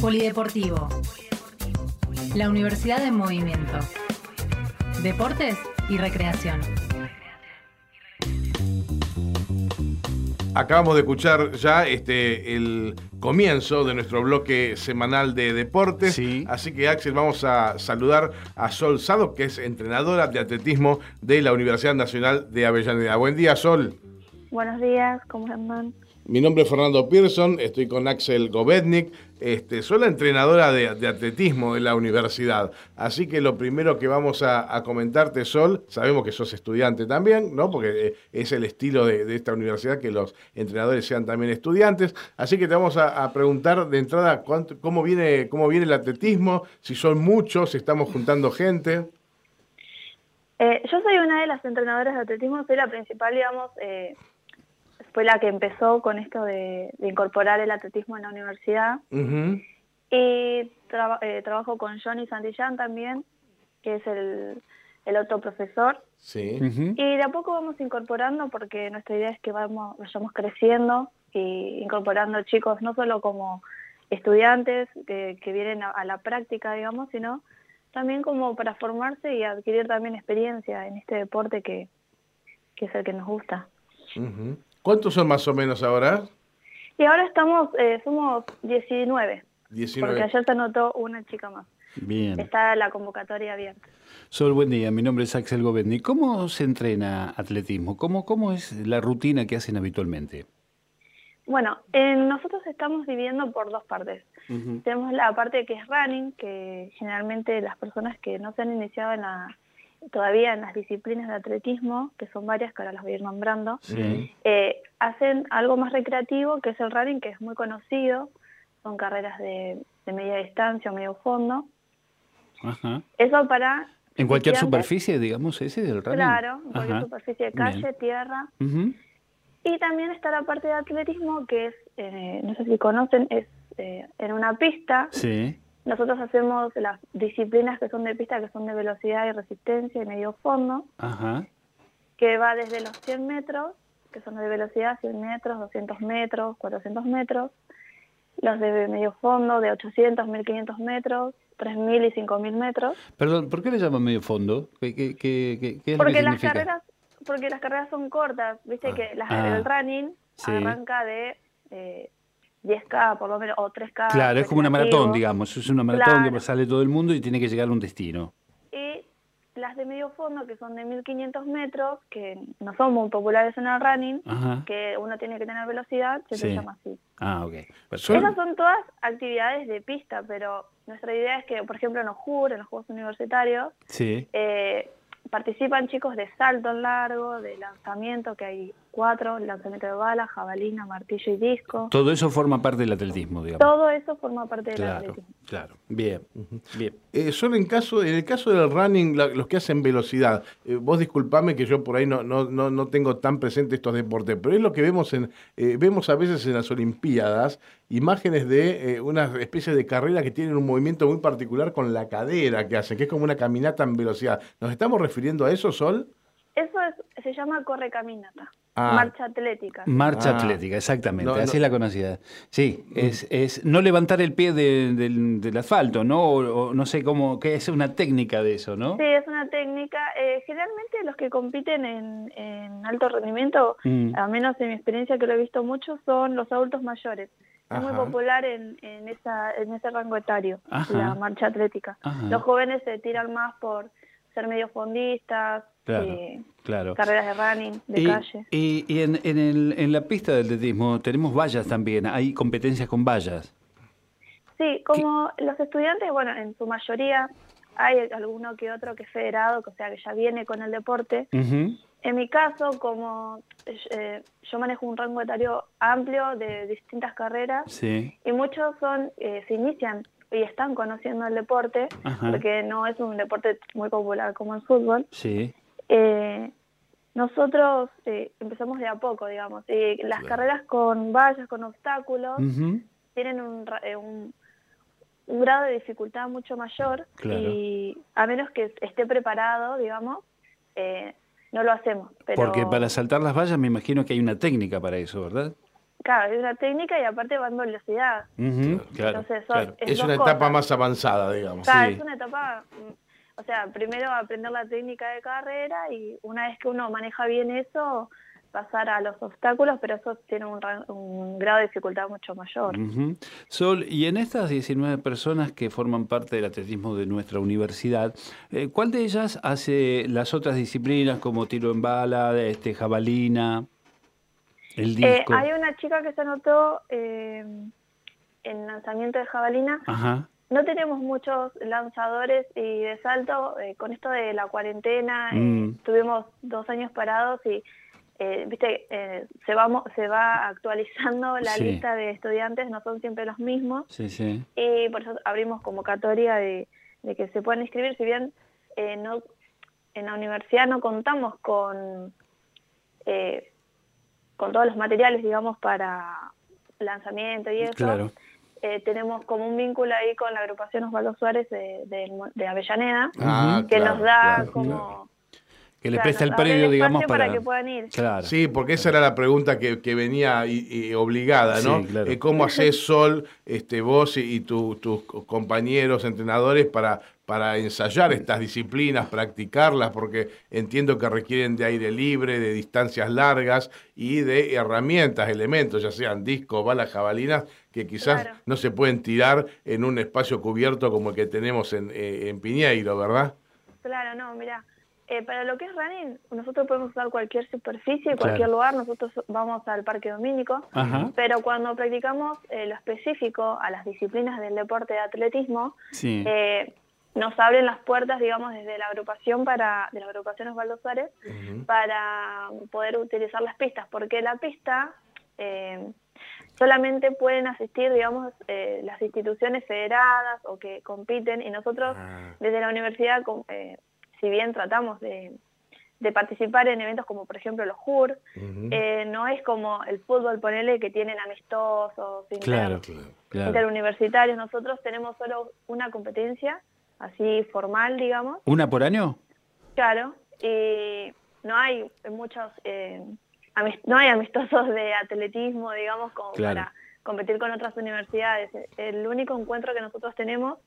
Polideportivo. La Universidad en Movimiento. Deportes y recreación. Acabamos de escuchar ya este el comienzo de nuestro bloque semanal de deportes. Sí. Así que, Axel, vamos a saludar a Sol Sado, que es entrenadora de atletismo de la Universidad Nacional de Avellaneda. Buen día, Sol. Buenos días, ¿cómo andan? Mi nombre es Fernando Pearson, estoy con Axel Govetnik. Este, soy la entrenadora de, atletismo de la universidad. Así que lo primero que vamos a, comentarte, Sol, sabemos que sos estudiante también, ¿no? Porque eh, es el estilo de, esta universidad que los entrenadores sean también estudiantes. Así que te vamos a, a preguntar de entrada cuánto- cómo, viene, cómo viene el atletismo, si son muchos, si estamos juntando gente. Eh, yo soy una de las entrenadoras de atletismo, soy la principal, digamos, eh, fue la que empezó con esto de, de incorporar el atletismo en la universidad. Y eh, trabajo con Johnny Santillán también, que es el, el otro profesor. Sí. Y de a poco vamos incorporando porque nuestra idea es que vamos, vayamos creciendo y incorporando chicos no solo como estudiantes que, que vienen a, a la práctica, digamos, sino también como para formarse y adquirir también experiencia en este deporte que, que es el que nos gusta. Ujú. ¿Cuántos son más o menos ahora? Y ahora estamos, eh, somos 19, 19. porque ayer se anotó una chica más. Bien. Está la convocatoria abierta. Sol, buen día. Mi nombre es Axel Govetni. ¿Cómo se entrena atletismo? ¿Cómo, ¿Cómo es la rutina que hacen habitualmente? Bueno, eh, nosotros estamos dividiendo por dos partes. Tenemos la parte que es running, que generalmente las personas que no se han iniciado en la, todavía en las disciplinas de atletismo, que son varias que ahora las voy a ir nombrando, Sí. eh, hacen algo más recreativo, que es el running, que es muy conocido. Son carreras de, de media distancia o medio fondo. Ajá. Eso para... ¿En cualquier superficie, digamos, ese del running? Claro, en cualquier Ajá. superficie de calle, Bien. tierra. Y también está la parte de atletismo, que es, eh, no sé si conocen, es eh, en una pista. Sí. Nosotros hacemos las disciplinas que son de pista, que son de velocidad y resistencia y medio fondo, Ajá. que va desde los 100 metros, que son de velocidad, 100 metros, 200 metros, 400 metros, los de medio fondo, de 800, 1500 metros, 3000 y 5000 metros, Perdón, ¿por qué le llaman medio fondo? ¿Qué, qué, qué, qué- es lo porque que las significa? carreras porque las carreras son cortas, viste Ah. que las, Ah. el running Sí. arranca de eh, 10K por lo menos, o 3K. Claro, es como una maratón, digamos. Es una maratón Claro. que sale todo el mundo y tiene que llegar a un destino. Y las de medio fondo, que son de 1500 metros, que no son muy populares en el running, Ajá. que uno tiene que tener velocidad, se Sí. llama así. Ah, ok. Esas son todas actividades de pista, pero nuestra idea es que, por ejemplo, en los JUR, en los Juegos Universitarios, Sí. eh, participan chicos de salto en largo, de lanzamiento, que hay cuatro, lanzamiento de bala, jabalina, martillo y disco. Todo eso forma parte del atletismo, digamos. Todo eso forma parte del Claro, atletismo. claro. Bien, bien. Eh, solo en caso, en el caso del running, la- los que hacen velocidad, eh, vos disculpame que yo por ahí no, no, no, no tengo tan presente estos deportes, pero es lo que vemos en, eh, vemos a veces en las Olimpiadas, imágenes de eh, una especie de carrera que tienen un movimiento muy particular con la cadera que hacen, que es como una caminata en velocidad. ¿Nos estamos refiriendo a eso, Sol? Eso es, se llama corre caminata, Ah. marcha atlética. Marcha Ah. atlética, exactamente. No, así no. es la conocida. Sí, es, es no levantar el pie de- del, del asfalto, ¿no? O, o no sé cómo, que es una técnica de eso, ¿no? Sí, es una técnica. Eh, generalmente los que compiten en, en alto rendimiento, Mm. al menos en mi experiencia que lo he visto mucho, son los adultos mayores. Es muy popular en, en, esa, en ese rango etario, Ajá. la marcha atlética. Ajá. Los jóvenes se tiran más por ser medio fondistas, Claro, eh, claro. carreras de running, de y, calle. y- y en, en, el- en la pista del atletismo tenemos vallas también, hay competencias con vallas. Sí, como los estudiantes, bueno, en su mayoría hay alguno que otro que es federado, que, o sea, que ya viene con el deporte. En mi caso, como eh, yo manejo un rango etario amplio de distintas carreras Sí, y muchos son eh, se inician y están conociendo el deporte Ajá. porque no es un deporte muy popular como el fútbol. sí. Eh, nosotros eh, empezamos de a poco, digamos, y las carreras con vallas, con obstáculos, tienen un, ra- eh, un, un grado de dificultad mucho mayor Claro. y a menos que esté preparado, digamos, eh, no lo hacemos. Pero Porque para saltar las vallas me imagino que hay una técnica para eso, ¿verdad? claro, es una técnica y aparte va en velocidad. Claro, Entonces, son- claro. es una etapa más avanzada, digamos. Claro, Sí. es una etapa, o sea, primero aprender la técnica de carrera y una vez que uno maneja bien eso, pasar a los obstáculos, pero eso tiene un, un grado de dificultad mucho mayor. Ujú. Sol, y en estas 19 personas que forman parte del atletismo de nuestra universidad, eh, ¿cuál de ellas hace las otras disciplinas como tiro en bala, este, jabalina, el Eh, disco? hay una chica que se anotó eh, en lanzamiento de jabalina. Ajá, No tenemos muchos lanzadores y de salto. eh, con esto de la cuarentena, eh, Mm. tuvimos dos años parados y, eh, viste, eh, se, va, se va actualizando la Sí. lista de estudiantes, no son siempre los mismos. sí, sí. Y por eso abrimos convocatoria de, de que se puedan inscribir, si bien eh, no en la universidad no contamos con eh, con todos los materiales, digamos, para lanzamiento y eso. Claro. Eh, tenemos como un vínculo ahí con la agrupación Osvaldo Suárez de, de- de Avellaneda, Ah, que claro, nos da claro, como... claro. Que le claro, presta el predio, digamos, para... que puedan ir. Claro. Sí, porque esa era la pregunta que, que venía y, y obligada, ¿no? Sí, claro. Eh, ¿Cómo haces, Sol, este, vos y, y tu- tus compañeros, entrenadores, para, para ensayar estas disciplinas, practicarlas? Porque entiendo que requieren de aire libre, de distancias largas y de herramientas, elementos, ya sean discos, balas, jabalinas, que quizás Claro. no se pueden tirar en un espacio cubierto como el que tenemos en, eh, en Piñeiro, ¿verdad? Claro, no, mira, eh, para lo que es running, nosotros podemos usar cualquier superficie, Claro. cualquier lugar, nosotros vamos al Parque Domínico, Ajá. pero cuando practicamos eh, lo específico a las disciplinas del deporte de atletismo, Sí. eh, nos abren las puertas, digamos, desde la agrupación para, de la agrupación Osvaldo Suárez, para poder utilizar las pistas, porque la pista eh, solamente pueden asistir, digamos, eh, las instituciones federadas o que compiten, y nosotros Ah. desde la universidad, eh, si bien tratamos de, de participar en eventos como por ejemplo los JUR, eh, no es como el fútbol, ponele, que tienen amistosos, inter- Claro, claro. interuniversitarios. Nosotros tenemos solo una competencia, así formal, digamos, ¿Una por año? claro, y no hay muchos, eh, no hay amistosos de atletismo, digamos, como Claro. para competir con otras universidades. El único encuentro que nosotros tenemos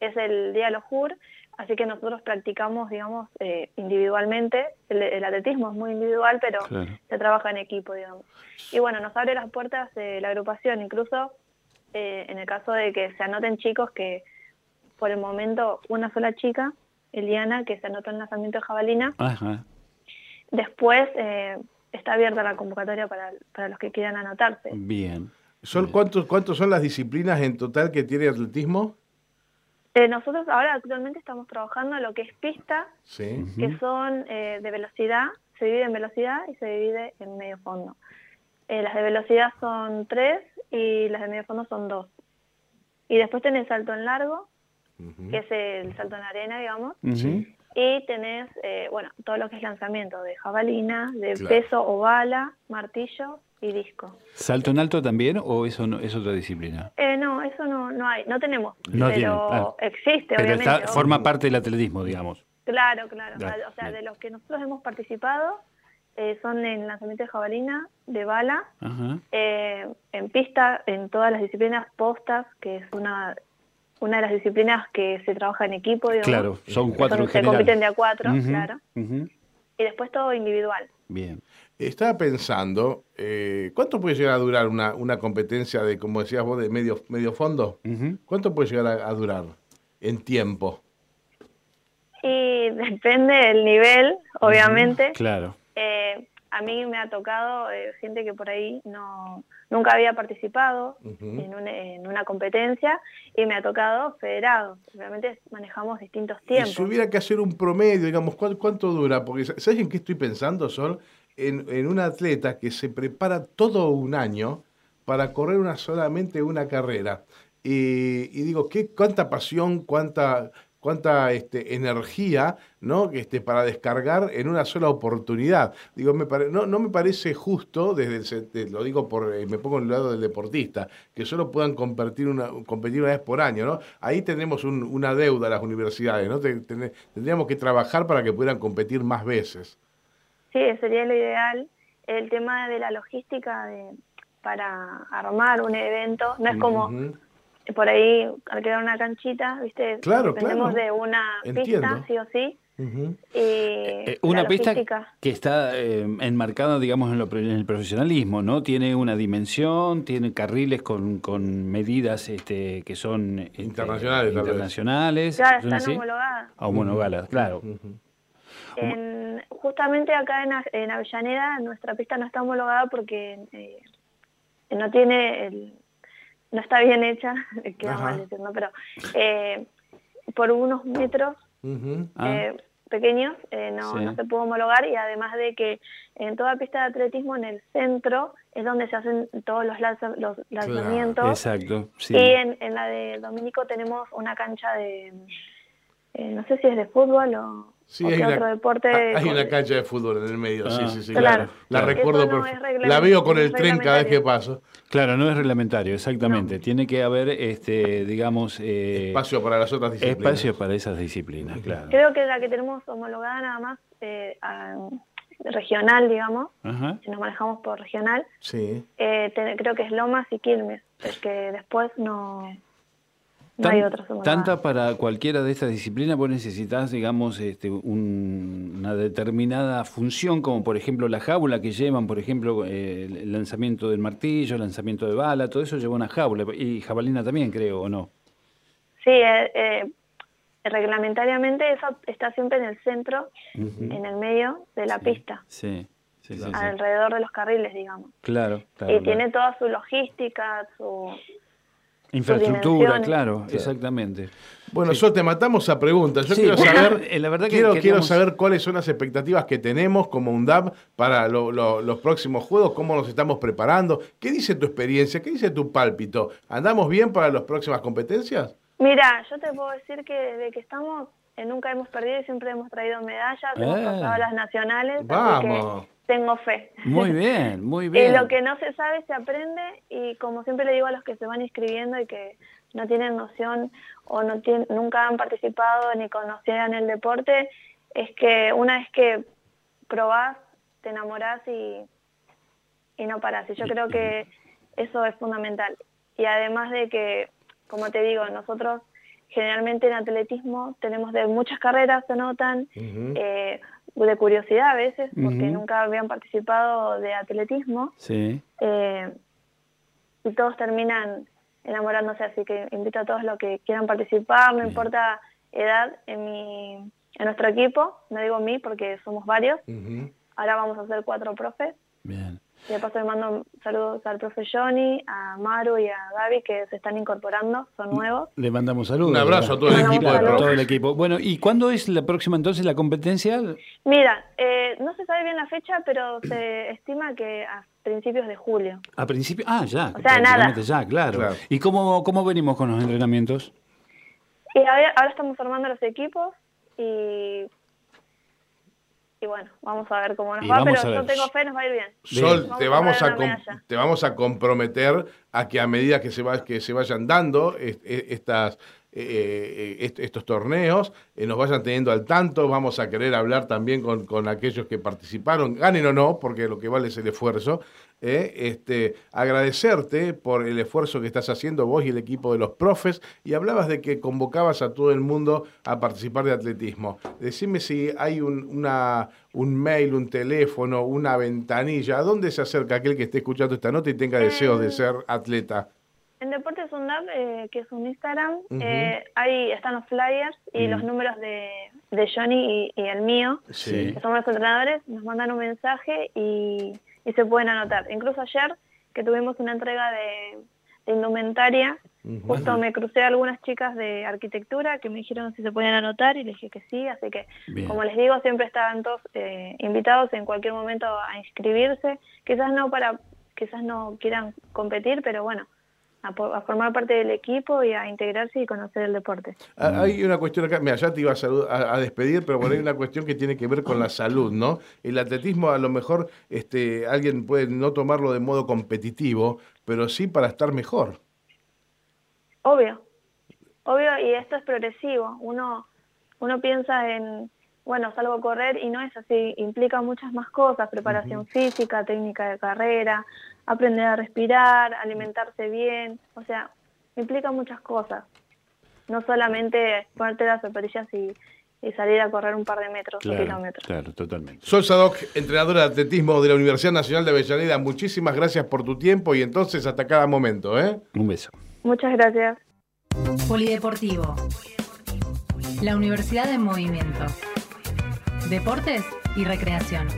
es el Día de los JUR, así que nosotros practicamos, digamos, eh, individualmente. El, el atletismo es muy individual, pero Claro. se trabaja en equipo, digamos. Y bueno, nos abre las puertas de la agrupación, incluso eh, en el caso de que se anoten chicos que por el momento una sola chica, Eliana, que se anotó en lanzamiento de jabalina, Ajá. después eh, está abierta la convocatoria para, para los que quieran anotarse. Bien. Sol, ¿cuántos, ¿Cuántos son las disciplinas en total que tiene atletismo? Eh, nosotros ahora actualmente estamos trabajando lo que es pista, Sí. que son eh, de velocidad, se divide en velocidad y se divide en medio fondo. Eh, las de velocidad son tres y las de medio fondo son dos. Y después tenés salto en largo, que es el salto en arena, digamos. Y tenés, eh, bueno, todo lo que es lanzamiento de jabalina, de Claro. peso o bala, martillo y disco. ¿Salto en alto también o eso no, es otra disciplina? Eh, no, eso no, no hay, no tenemos, No pero tienen, claro. existe, Pero obviamente. está, forma parte del atletismo, digamos. Claro, claro. Claro, o sea, de los que nosotros hemos participado eh, son en lanzamiento de jabalina, de bala, Ajá. eh, en pista, en todas las disciplinas postas, que es una una de las disciplinas que se trabaja en equipo, digamos. Claro, son cuatro son- en Se general. compiten de a cuatro, claro. Y después todo individual. Bien. Estaba pensando, eh, ¿cuánto puede llegar a durar una, una competencia de, como decías vos, de medio, medio fondo? ¿Cuánto puede llegar a, a durar en tiempo? Y depende del nivel, obviamente. Claro. Eh, a mí me ha tocado eh, gente que por ahí no nunca había participado en, un- en una competencia y me ha tocado federados. Obviamente manejamos distintos Y tiempos. si hubiera que hacer un promedio, digamos, ¿cuánto, cuánto dura? Porque, ¿sabes en qué estoy pensando, Sol? En, en un atleta que se prepara todo un año para correr una solamente una carrera. Y, y digo, ¿qué, cuánta pasión, cuánta, cuánta este, energía, ¿no? Que, Este, para descargar en una sola oportunidad. Digo, me pare- no, no me parece justo, desde el lo digo por, eh, me pongo en el lado del deportista, que solo puedan competir una, competir una vez por año, ¿no? Ahí tenemos un- una deuda a las universidades, ¿no? Te- ten- tendríamos que trabajar para que puedan competir más veces. Sí, sería lo ideal. El tema de la logística de, para armar un evento, no es como por ahí alquilar una canchita, ¿viste? Claro, Dependemos claro. de una Entiendo. pista, sí o sí. Y Eh, una pista que está eh, enmarcada, digamos, en, lo en el profesionalismo, ¿no? Tiene una dimensión, tiene carriles con, con medidas este, que son este, Internacionales, internacionales. Claro, ¿son están así? homologadas. Homologadas, claro. En- justamente acá en, A- en Avellaneda nuestra pista no está homologada porque eh, no tiene el, no está bien hecha, queda Ajá. mal decir, ¿no? pero eh, por unos metros. Ah. eh, pequeños eh, no, Sí. no se pudo homologar y además de que en toda pista de atletismo en el centro es donde se hacen todos los, lanza- los lanzamientos Exacto, sí. y en, en la de Dominico tenemos una cancha de eh, no sé si es de fútbol o, Sí, hay una, otro deporte hay con- una cancha de fútbol en el medio, sí, Ah. sí, sí, Claro. claro. La recuerdo, no por- la veo con el tren cada vez que paso. Claro, no es reglamentario, exactamente. Tiene que haber, este, digamos, eh, Espacio para las otras disciplinas. espacio para esas disciplinas, claro. creo que la que tenemos homologada nada más eh, a- regional digamos Ajá. si nos manejamos por regional Sí. eh, te- creo que es Lomas y Quilmes es que después no no Tan- hay. Tanta para cualquiera de estas disciplinas, vos necesitas, digamos, este, un- una determinada función, como por ejemplo la jaula que llevan, por ejemplo, eh, el lanzamiento del martillo, el lanzamiento de bala, todo eso lleva una jaula. Y jabalina también, creo, ¿o no? Sí, eh, eh, reglamentariamente eso está siempre en el centro, en el medio de la pista, Sí, sí, sí. sí. alrededor de los carriles, digamos. Claro, claro. y claro. tiene toda su logística, su... Infraestructura, claro, exactamente. Bueno, Sol, te matamos a preguntas. Yo Sí, quiero saber, la verdad que quiero, saber cuáles son las expectativas que tenemos como UNDAP para lo- lo- los próximos juegos, cómo nos estamos preparando. ¿Qué dice tu experiencia? ¿Qué dice tu pálpito? ¿Andamos bien para las próximas competencias? Mira, yo te puedo decir que desde que estamos eh, nunca hemos perdido y siempre hemos traído medallas, hemos Eh. pasado a las nacionales, así Vamos. que tengo fe. Muy bien, muy Y bien. lo que no se sabe se aprende y como siempre le digo a los que se van inscribiendo y que no tienen noción o no tienen, nunca han participado ni conocían el deporte, es que una vez que probás, te enamorás y, y no parás. Y yo creo que eso es fundamental. Y además de que, como te digo, nosotros generalmente en atletismo tenemos de muchas carreras, se notan, eh, de curiosidad a veces, porque nunca habían participado de atletismo, Sí. eh, y todos terminan enamorándose, así que invito a todos los que quieran participar, no importa edad, en, mi, en nuestro equipo, no digo mí porque somos varios, ahora vamos a ser cuatro profes, Bien. Y de paso le mando saludos al profe Johnny, a Maru y a Gaby que se están incorporando, son nuevos. Le mandamos saludos. Un abrazo a todo el equipo de todo el equipo. Bueno, ¿y cuándo es la próxima entonces la competencia? Mira, eh, no se sabe bien la fecha, pero se estima que a principios de julio. A principio. Ah, ya. O sea, nada. Ya, claro. Claro. ¿Y cómo, cómo venimos con los entrenamientos? Y ahora, ahora estamos formando los equipos y, y bueno, vamos a ver cómo nos Y va, pero yo tengo fe, nos va a ir bien. Sol, Vamos te vamos, a te vamos a comprometer a que a medida que se, va, que se vayan dando est- e- estas, eh, est- estos torneos, eh, nos vayan teniendo al tanto. Vamos a querer hablar también con, con aquellos que participaron, ganen o no, porque lo que vale es el esfuerzo. Eh, este, agradecerte por el esfuerzo que estás haciendo vos y el equipo de los profes. Y hablabas de que convocabas a todo el mundo a participar de atletismo. Decime si hay un, una, un mail, un teléfono, una ventanilla. ¿A dónde se acerca aquel que esté escuchando esta nota y tenga deseos de ser atleta? En Deportes UNDAP, eh, que es un Instagram, Ujú. eh, ahí están los flyers y los números de, de Johnny y, y el mío, Sí. que somos los entrenadores, nos mandan un mensaje y, y se pueden anotar. Incluso ayer, que tuvimos una entrega de, de indumentaria, justo me crucé a algunas chicas de arquitectura que me dijeron si se podían anotar y les dije que sí, así que Bien. como les digo, siempre estaban todos eh, invitados en cualquier momento a inscribirse, quizás no para, quizás no quieran competir, pero bueno, a, a formar parte del equipo y a integrarse y conocer el deporte. Ah, Hay una cuestión acá, mira, ya te iba a, salud- a- a despedir, pero por ahí hay una cuestión que tiene que ver con la salud, ¿no? El atletismo a lo mejor este, alguien puede no tomarlo de modo competitivo, pero sí para estar mejor. Obvio, obvio, y esto es progresivo. Uno, uno piensa en, bueno, salgo a correr y no es así, implica muchas más cosas, preparación física, técnica de carrera, aprender a respirar, alimentarse bien, o sea, implica muchas cosas. No solamente ponerte las zapatillas y, y salir a correr un par de metros o kilómetros. Claro, totalmente. Sol Sadoc, entrenadora de atletismo de la Universidad Nacional de Avellaneda, muchísimas gracias por tu tiempo y entonces hasta cada momento. ¿eh? Un beso. Muchas gracias. Polideportivo. La Universidad en Movimiento. Deportes y Recreación.